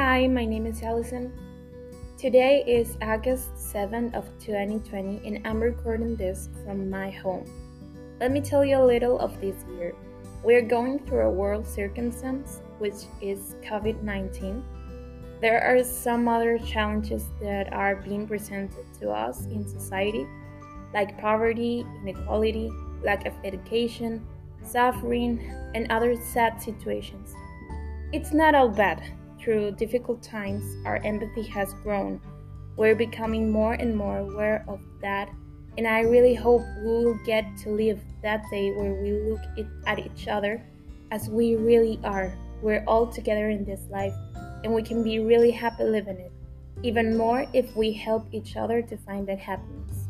Hi, my name is Allison. Today is August 7th of 2020 and I'm recording this from my home. Let me tell you a little of this year. We're going through a world circumstance which is COVID-19. There are some other challenges that are being presented to us in society like poverty, inequality, lack of education, suffering, and other sad situations. It's not all bad. Through difficult times, our empathy has grown. We're becoming more and more aware of that, and I really hope we will get to live that day where we look at each other as we really are. We're all together in this life, and we can be really happy living it. Even more if we help each other to find that happiness.